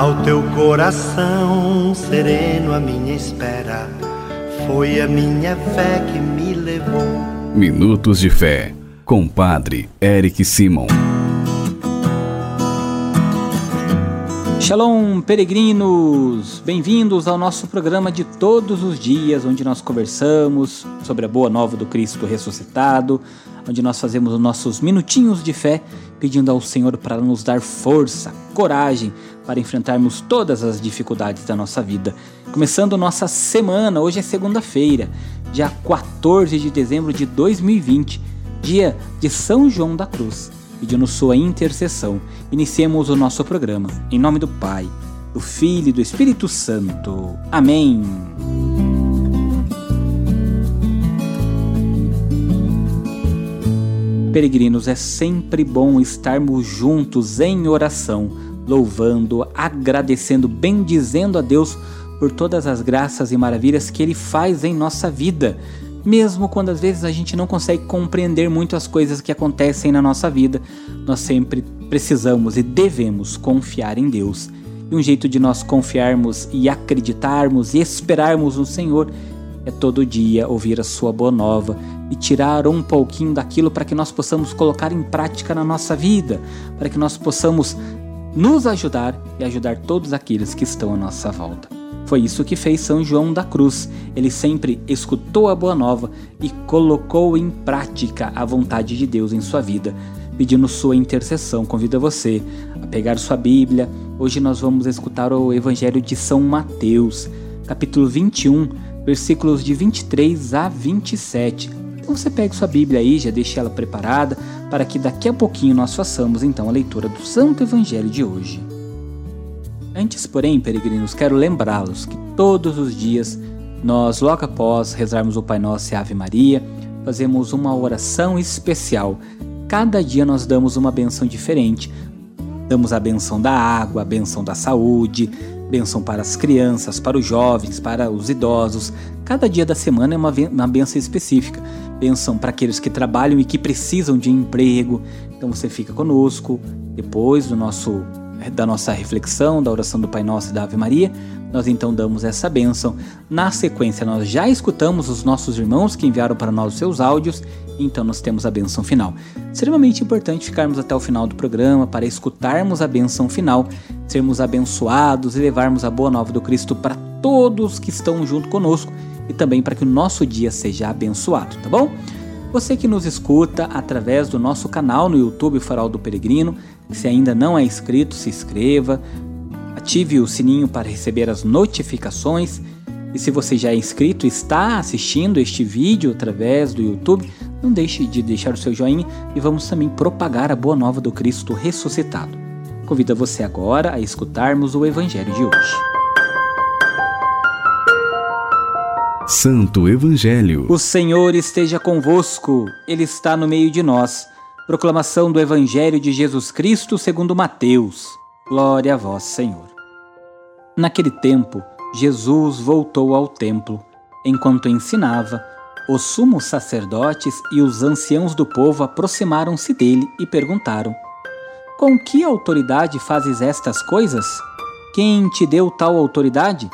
Ao teu coração sereno, a minha espera foi a minha fé que me levou. Minutos de Fé, com Padre Eric Simon. Shalom, peregrinos! Bem-vindos ao nosso programa de todos os dias, onde nós conversamos sobre a boa nova do Cristo ressuscitado, onde nós fazemos os nossos minutinhos de fé, pedindo ao Senhor para nos dar força, coragem para enfrentarmos todas as dificuldades da nossa vida. Começando nossa semana, hoje é segunda-feira, dia 14 de dezembro de 2020, dia de São João da Cruz pedindo sua intercessão. Iniciemos o nosso programa. Em nome do Pai, do Filho e do Espírito Santo. Amém. Peregrinos, é sempre bom estarmos juntos em oração, louvando, agradecendo, bendizendo a Deus por todas as graças e maravilhas que Ele faz em nossa vida mesmo quando às vezes a gente não consegue compreender muito as coisas que acontecem na nossa vida, nós sempre precisamos e devemos confiar em Deus. E um jeito de nós confiarmos e acreditarmos e esperarmos no Senhor é todo dia ouvir a Sua boa nova e tirar um pouquinho daquilo para que nós possamos colocar em prática na nossa vida, para que nós possamos nos ajudar e ajudar todos aqueles que estão à nossa volta. Foi isso que fez São João da Cruz. Ele sempre escutou a boa nova e colocou em prática a vontade de Deus em sua vida. Pedindo sua intercessão, convido você a pegar sua Bíblia. Hoje nós vamos escutar o Evangelho de São Mateus, capítulo 21, versículos de 23 a 27. Então você pegue sua Bíblia aí, já deixe ela preparada, para que daqui a pouquinho nós façamos então a leitura do Santo Evangelho de hoje. Antes, porém, peregrinos, quero lembrá-los que todos os dias nós, logo após rezarmos o Pai Nosso e a Ave Maria, fazemos uma oração especial. Cada dia nós damos uma benção diferente. Damos a benção da água, a benção da saúde, benção para as crianças, para os jovens, para os idosos. Cada dia da semana é uma, uma benção específica. Benção para aqueles que trabalham e que precisam de emprego. Então você fica conosco depois do nosso da nossa reflexão, da oração do Pai Nosso e da Ave Maria, nós então damos essa bênção. Na sequência, nós já escutamos os nossos irmãos que enviaram para nós os seus áudios, então nós temos a bênção final. Extremamente importante ficarmos até o final do programa para escutarmos a bênção final, sermos abençoados e levarmos a boa nova do Cristo para todos que estão junto conosco e também para que o nosso dia seja abençoado, tá bom? Você que nos escuta através do nosso canal no YouTube Farol do Peregrino, se ainda não é inscrito, se inscreva, ative o sininho para receber as notificações. E se você já é inscrito e está assistindo este vídeo através do YouTube, não deixe de deixar o seu joinha e vamos também propagar a boa nova do Cristo ressuscitado. Convido você agora a escutarmos o Evangelho de hoje. Santo Evangelho. O Senhor esteja convosco, Ele está no meio de nós. Proclamação do Evangelho de Jesus Cristo segundo Mateus. Glória a vós, Senhor. Naquele tempo, Jesus voltou ao templo. Enquanto ensinava, os sumos sacerdotes e os anciãos do povo aproximaram-se dele e perguntaram: Com que autoridade fazes estas coisas? Quem te deu tal autoridade?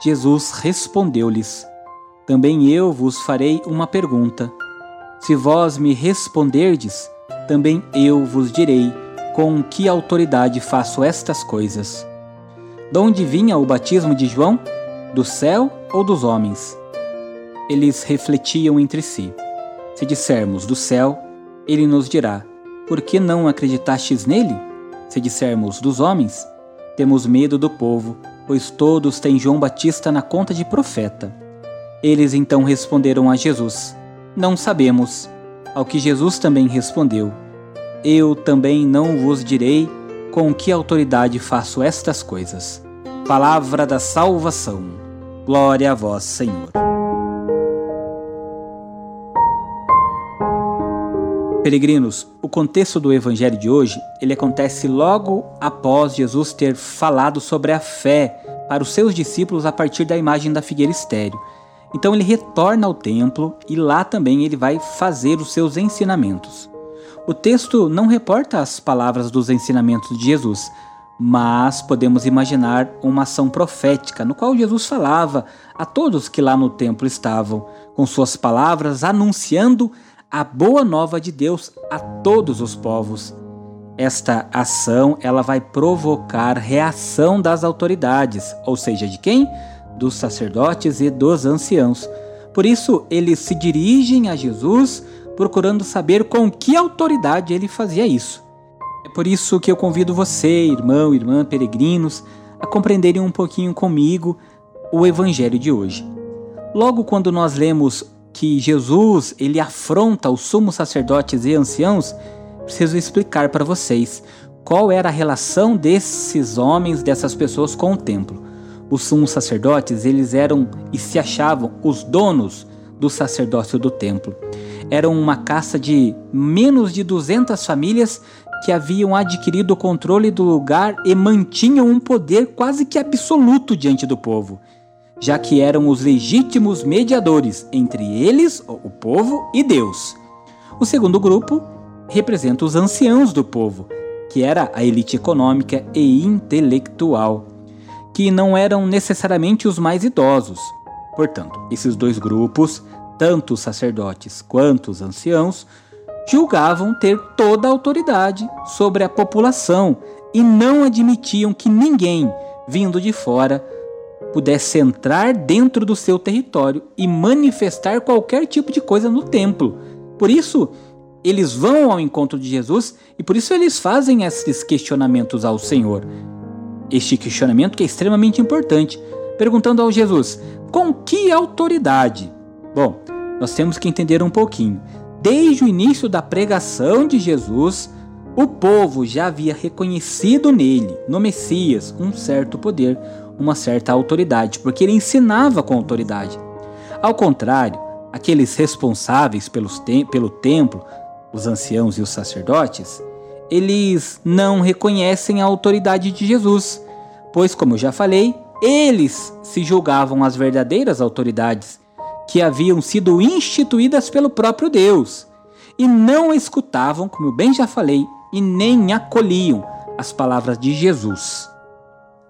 Jesus respondeu-lhes: Também eu vos farei uma pergunta. Se vós me responderdes, também eu vos direi com que autoridade faço estas coisas. De onde vinha o batismo de João? Do céu ou dos homens? Eles refletiam entre si. Se dissermos do céu, ele nos dirá: Por que não acreditastes nele? Se dissermos dos homens, temos medo do povo, pois todos têm João Batista na conta de profeta. Eles então responderam a Jesus: Não sabemos. Ao que Jesus também respondeu: Eu também não vos direi com que autoridade faço estas coisas. Palavra da salvação. Glória a vós, Senhor. Peregrinos, o contexto do evangelho de hoje, ele acontece logo após Jesus ter falado sobre a fé para os seus discípulos a partir da imagem da figueira estéreo. Então ele retorna ao templo e lá também ele vai fazer os seus ensinamentos. O texto não reporta as palavras dos ensinamentos de Jesus, mas podemos imaginar uma ação profética no qual Jesus falava a todos que lá no templo estavam, com suas palavras anunciando a boa nova de Deus a todos os povos. Esta ação ela vai provocar reação das autoridades, ou seja, de quem? Dos sacerdotes e dos anciãos. Por isso, eles se dirigem a Jesus procurando saber com que autoridade ele fazia isso. É por isso que eu convido você, irmão, irmã, peregrinos, a compreenderem um pouquinho comigo o evangelho de hoje. Logo quando nós lemos que Jesus ele afronta os sumos sacerdotes e anciãos, preciso explicar para vocês qual era a relação desses homens, dessas pessoas com o templo. Os sumos sacerdotes, eles eram e se achavam os donos do sacerdócio do templo. Eram uma caça de menos de 200 famílias que haviam adquirido o controle do lugar e mantinham um poder quase que absoluto diante do povo já que eram os legítimos mediadores entre eles, o povo, e Deus. O segundo grupo representa os anciãos do povo, que era a elite econômica e intelectual, que não eram necessariamente os mais idosos. Portanto, esses dois grupos, tanto os sacerdotes quanto os anciãos, julgavam ter toda a autoridade sobre a população e não admitiam que ninguém, vindo de fora, pudesse entrar dentro do seu território e manifestar qualquer tipo de coisa no templo. Por isso, eles vão ao encontro de Jesus e por isso eles fazem esses questionamentos ao Senhor. Este questionamento que é extremamente importante, perguntando ao Jesus: com que autoridade? Bom, nós temos que entender um pouquinho. Desde o início da pregação de Jesus, o povo já havia reconhecido nele, no Messias, um certo poder, uma certa autoridade, porque ele ensinava com autoridade. Ao contrário, aqueles responsáveis te pelo templo, os anciãos e os sacerdotes, eles não reconhecem a autoridade de Jesus, pois, como eu já falei, eles se julgavam as verdadeiras autoridades que haviam sido instituídas pelo próprio Deus e não escutavam, como eu bem já falei, e nem acolhiam as palavras de Jesus.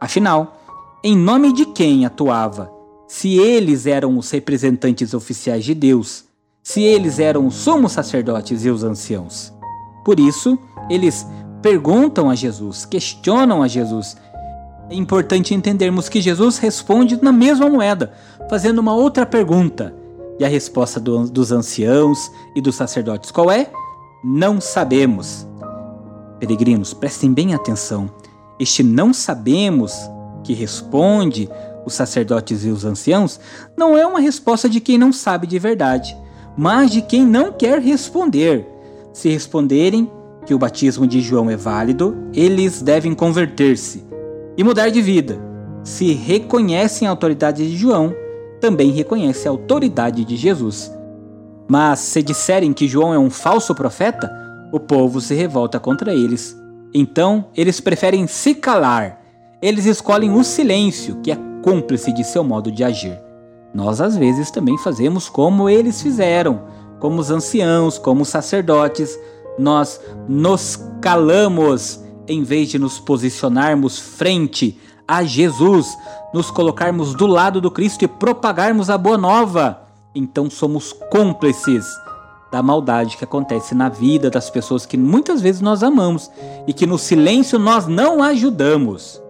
Afinal, em nome de quem atuava? Se eles eram os representantes oficiais de Deus, se eles eram os sumos sacerdotes e os anciãos. Por isso, eles perguntam a Jesus, questionam a Jesus. É importante entendermos que Jesus responde na mesma moeda, fazendo uma outra pergunta. E a resposta do, dos anciãos e dos sacerdotes qual é? Não sabemos. Peregrinos, prestem bem atenção. Este não sabemos que responde os sacerdotes e os anciãos, não é uma resposta de quem não sabe de verdade, mas de quem não quer responder. Se responderem que o batismo de João é válido, eles devem converter-se e mudar de vida. Se reconhecem a autoridade de João, também reconhecem a autoridade de Jesus. Mas se disserem que João é um falso profeta, o povo se revolta contra eles. Então, eles preferem se calar eles escolhem o silêncio, que é cúmplice de seu modo de agir. Nós às vezes também fazemos como eles fizeram, como os anciãos, como os sacerdotes. Nós nos calamos em vez de nos posicionarmos frente a Jesus, nos colocarmos do lado do Cristo e propagarmos a boa nova. Então somos cúmplices da maldade que acontece na vida das pessoas que muitas vezes nós amamos e que no silêncio nós não ajudamos.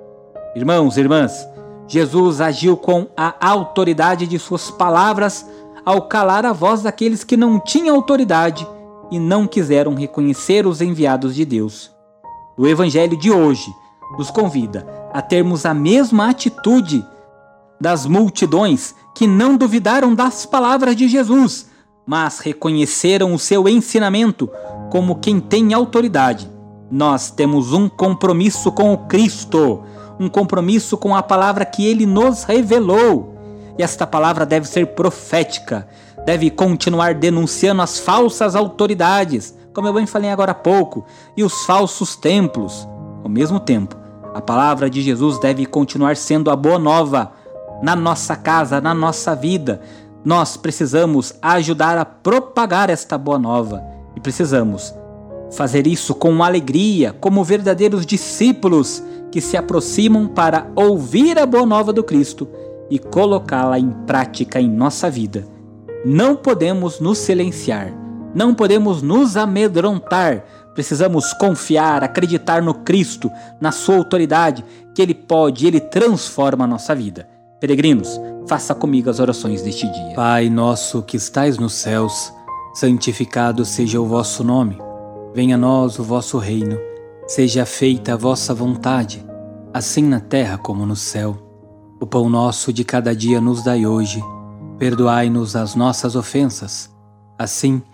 Irmãos irmãs, Jesus agiu com a autoridade de suas palavras ao calar a voz daqueles que não tinham autoridade e não quiseram reconhecer os enviados de Deus. O Evangelho de hoje nos convida a termos a mesma atitude das multidões que não duvidaram das palavras de Jesus, mas reconheceram o seu ensinamento como quem tem autoridade. Nós temos um compromisso com o Cristo um compromisso com a palavra que ele nos revelou. E esta palavra deve ser profética, deve continuar denunciando as falsas autoridades, como eu bem falei agora há pouco, e os falsos templos. Ao mesmo tempo, a palavra de Jesus deve continuar sendo a boa nova na nossa casa, na nossa vida. Nós precisamos ajudar a propagar esta boa nova e precisamos fazer isso com alegria, como verdadeiros discípulos que se aproximam para ouvir a boa nova do Cristo e colocá-la em prática em nossa vida. Não podemos nos silenciar, não podemos nos amedrontar. Precisamos confiar, acreditar no Cristo, na Sua autoridade, que Ele pode, Ele transforma a nossa vida. Peregrinos, faça comigo as orações deste dia. Pai nosso que estais nos céus, santificado seja o vosso nome. Venha a nós o vosso reino. Seja feita a vossa vontade, assim na terra como no céu. O pão nosso de cada dia nos dai hoje. Perdoai-nos as nossas ofensas, assim como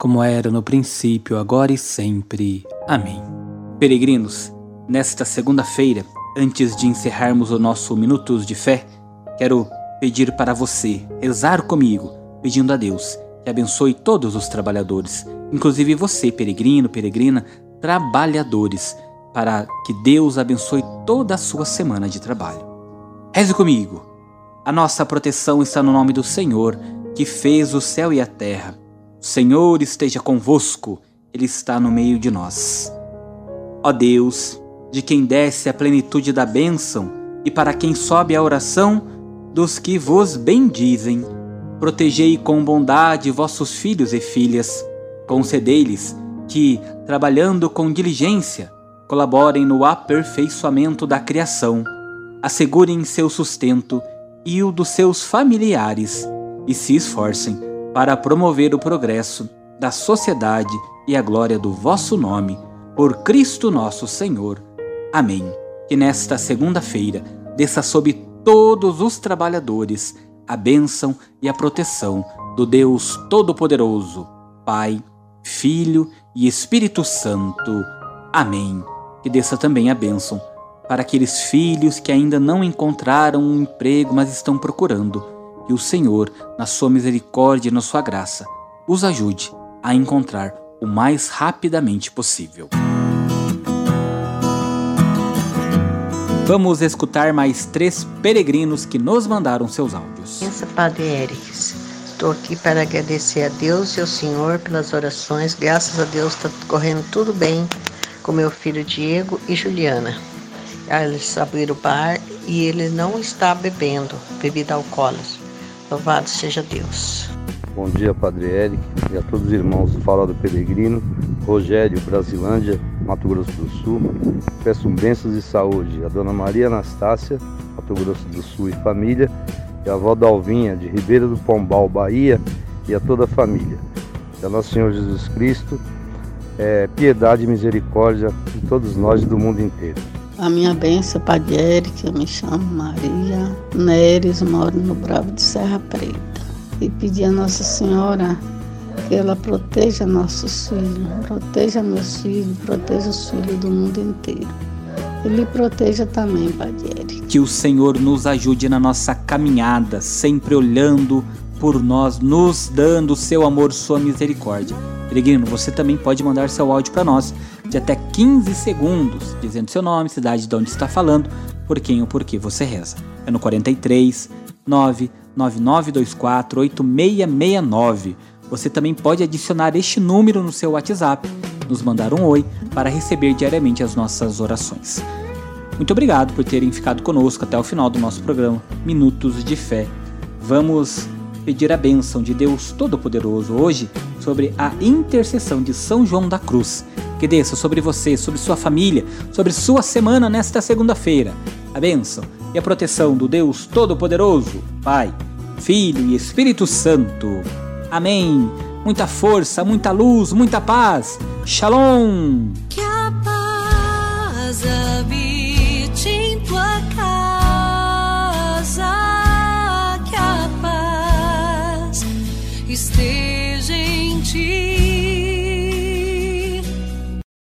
como era no princípio, agora e sempre. Amém. Peregrinos, nesta segunda-feira, antes de encerrarmos o nosso Minutos de Fé, quero pedir para você rezar comigo, pedindo a Deus que abençoe todos os trabalhadores, inclusive você, peregrino, peregrina, trabalhadores, para que Deus abençoe toda a sua semana de trabalho. Reze comigo. A nossa proteção está no nome do Senhor, que fez o céu e a terra. O Senhor esteja convosco, Ele está no meio de nós. Ó Deus, de quem desce a plenitude da bênção e para quem sobe a oração dos que vos bendizem, protegei com bondade vossos filhos e filhas, concedei-lhes que, trabalhando com diligência, colaborem no aperfeiçoamento da criação, assegurem seu sustento e o dos seus familiares e se esforcem para promover o progresso da sociedade e a glória do vosso nome, por Cristo nosso Senhor. Amém. Que nesta segunda-feira desça sobre todos os trabalhadores a bênção e a proteção do Deus Todo-Poderoso, Pai, Filho e Espírito Santo. Amém. Que desça também a bênção para aqueles filhos que ainda não encontraram um emprego, mas estão procurando. Que o Senhor, na sua misericórdia e na sua graça, os ajude a encontrar o mais rapidamente possível. Vamos escutar mais três peregrinos que nos mandaram seus áudios. Pensa, Padre Erics. Estou aqui para agradecer a Deus e ao Senhor pelas orações. Graças a Deus está correndo tudo bem com meu filho Diego e Juliana. Eles abriram o bar e ele não está bebendo bebida alcoólica. Louvado seja Deus. Bom dia, Padre Eric, e a todos os irmãos do Farol do Peregrino, Rogério, Brasilândia, Mato Grosso do Sul. Peço bênçãos e saúde a Dona Maria Anastácia, Mato Grosso do Sul e família, e a avó Dalvinha, de Ribeira do Pombal, Bahia, e a toda a família. E a Nosso Senhor Jesus Cristo, é, piedade e misericórdia de todos nós do mundo inteiro. A minha benção, Padre Eric, eu me chamo Maria Neres, moro no Bravo de Serra Preta. E pedir a Nossa Senhora que ela proteja nossos filhos, proteja meus filhos, proteja os filhos do mundo inteiro. Ele proteja também, Padre. Que o Senhor nos ajude na nossa caminhada, sempre olhando por nós, nos dando o seu amor, sua misericórdia. Peregrino, você também pode mandar seu áudio para nós de até 15 segundos, dizendo seu nome, cidade de onde está falando, por quem ou por que você reza. É no 43 99924 8669. Você também pode adicionar este número no seu WhatsApp nos mandar um oi para receber diariamente as nossas orações. Muito obrigado por terem ficado conosco até o final do nosso programa Minutos de Fé. Vamos pedir a bênção de Deus Todo-Poderoso hoje sobre a intercessão de São João da Cruz. Que desça sobre você, sobre sua família, sobre sua semana nesta segunda-feira. A bênção e a proteção do Deus Todo-Poderoso, Pai, Filho e Espírito Santo. Amém muita força, muita luz, muita paz. Shalom! Que a paz habite em tua casa, que a paz esteja.